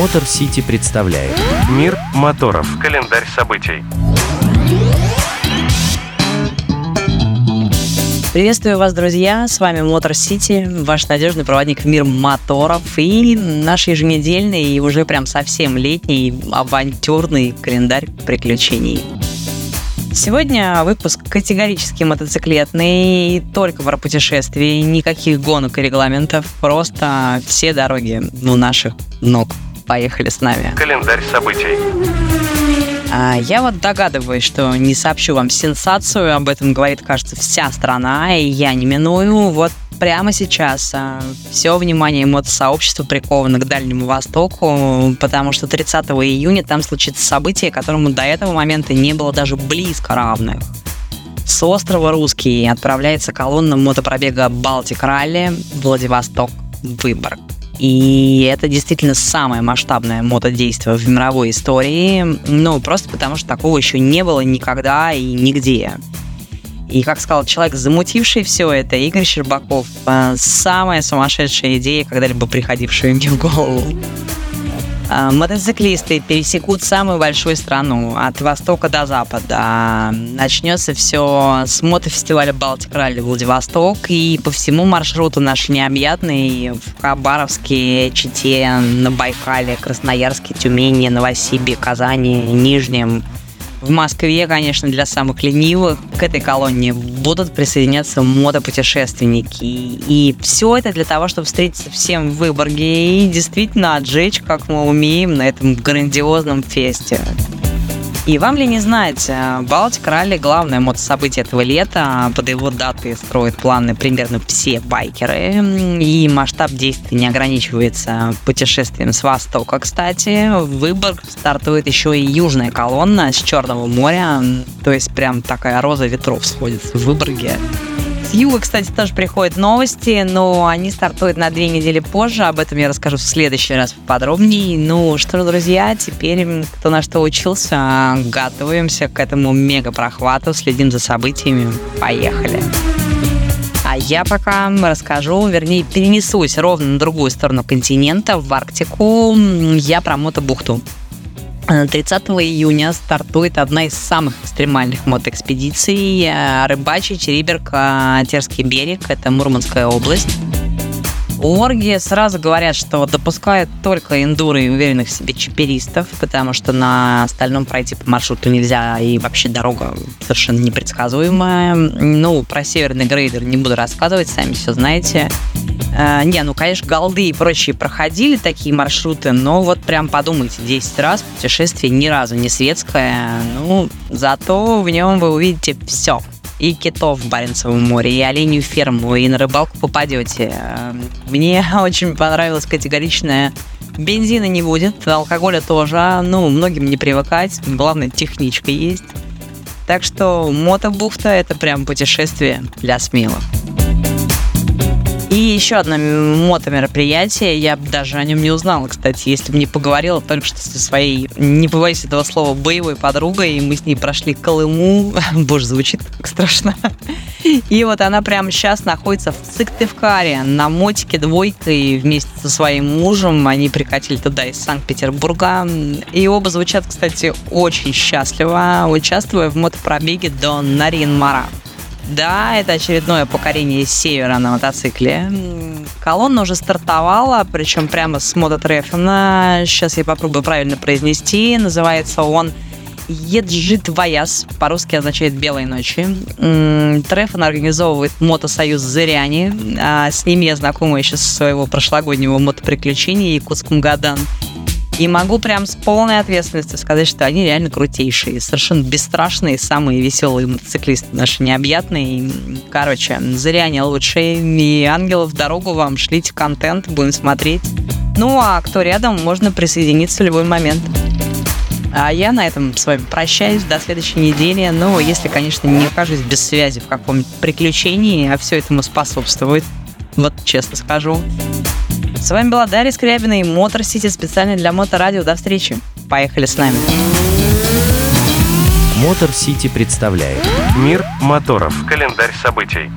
Мотор Сити представляет Мир моторов. Календарь событий. Приветствую вас, друзья! С вами Мотор Сити, ваш надежный проводник в мир моторов и наш еженедельный и уже прям совсем летний авантюрный календарь приключений. Сегодня выпуск категорически мотоциклетный, только про путешествия, никаких гонок и регламентов, просто все дороги у наших ног. Поехали с нами. Календарь событий. А, Я вот догадываюсь, что не сообщу вам сенсацию, об этом говорит, кажется, вся страна, и я не миную. Вот прямо сейчас все внимание мотосообщества приковано к Дальнему Востоку, потому что 30 июня там случится событие, которому до этого момента не было даже близко равных. С острова Русский отправляется колонна мотопробега Балтик Ралли Владивосток Выборг. И это действительно самое масштабное мотодействие в мировой истории. Ну, просто потому что такого еще не было никогда и нигде. И, как сказал человек, замутивший все это, Игорь Щербаков, э, самая сумасшедшая идея, когда-либо приходившая мне в голову. А, Мотоциклисты пересекут самую большую страну от востока до запада. Начнется все с мотофестиваля Балтик Ралли Владивосток и по всему маршруту наш необъятный в Хабаровске, Чите, на Байкале, Красноярске, Тюмени, Новосибе, Казани, Нижнем, в Москве, конечно, для самых ленивых к этой колонне будут присоединяться мотопутешественники. И все это для того, чтобы встретиться всем в Выборге и действительно отжечь, как мы умеем на этом грандиозном фесте. И вам ли не знать, э, Балтик Ралли – главное мотособытие этого лета. Под его даты строят планы примерно все байкеры. И масштаб действий не ограничивается путешествием с востока, кстати. В Выборг стартует еще и южная колонна с Черного моря. То есть прям такая роза ветров сходится в Выборге. С юга, кстати, тоже приходят новости, но они стартуют на две недели позже. Об этом я расскажу в следующий раз подробнее. Ну что друзья, теперь кто на что учился, готовимся к этому мега-прохвату, следим за событиями. Поехали! А я пока расскажу, вернее, перенесусь ровно на другую сторону континента, в Арктику. Я про мотобухту. 30 июня стартует одна из самых экстремальных мотоэкспедиций э, Рыбачий, Чериберг, э, Терский берег, это Мурманская область. Орги сразу говорят, что допускают только эндуры и уверенных в себе чиперистов, потому что на остальном пройти по маршруту нельзя, и вообще дорога совершенно непредсказуемая. Ну, про северный грейдер не буду рассказывать, сами все знаете. Э, не, ну, конечно, голды и прочие проходили такие маршруты, но вот прям подумайте, 10 раз путешествие ни разу не светское, ну, зато в нем вы увидите все и китов в Баренцевом море, и оленью ферму, и на рыбалку попадете. Мне очень понравилась категоричная Бензина не будет, алкоголя тоже, ну, многим не привыкать, главное, техничка есть. Так что мотобухта – это прям путешествие для смелых. И еще одно мото-мероприятие, я даже о нем не узнала, кстати, если бы не поговорила только что со своей, не побоюсь этого слова, боевой подругой, и мы с ней прошли Колыму, боже, звучит как страшно. И вот она прямо сейчас находится в Сыктывкаре на мотике двойкой вместе со своим мужем. Они прикатили туда из Санкт-Петербурга. И оба звучат, кстати, очень счастливо, участвуя в мотопробеге до Нарин-Мара. Да, это очередное покорение севера на мотоцикле. Колонна уже стартовала, причем прямо с мототрефена. Сейчас я попробую правильно произнести. Называется он Еджит Ваяс, по-русски означает «белые ночи». Трефон организовывает мотосоюз «Зыряне». А с ними я знакома еще со своего прошлогоднего мотоприключения Якутском Гадан. И могу прям с полной ответственностью сказать, что они реально крутейшие, совершенно бесстрашные, самые веселые мотоциклисты наши необъятные. Короче, зря они лучшие. И ангелов дорогу вам, шлите контент, будем смотреть. Ну, а кто рядом, можно присоединиться в любой момент. А я на этом с вами прощаюсь до следующей недели. Ну, если, конечно, не окажусь без связи в каком-нибудь приключении, а все этому способствует. Вот честно скажу. С вами была Дарья Скрябина и Мотор Сити специально для Моторадио. До встречи. Поехали с нами. Мотор Сити представляет Мир моторов. Календарь событий.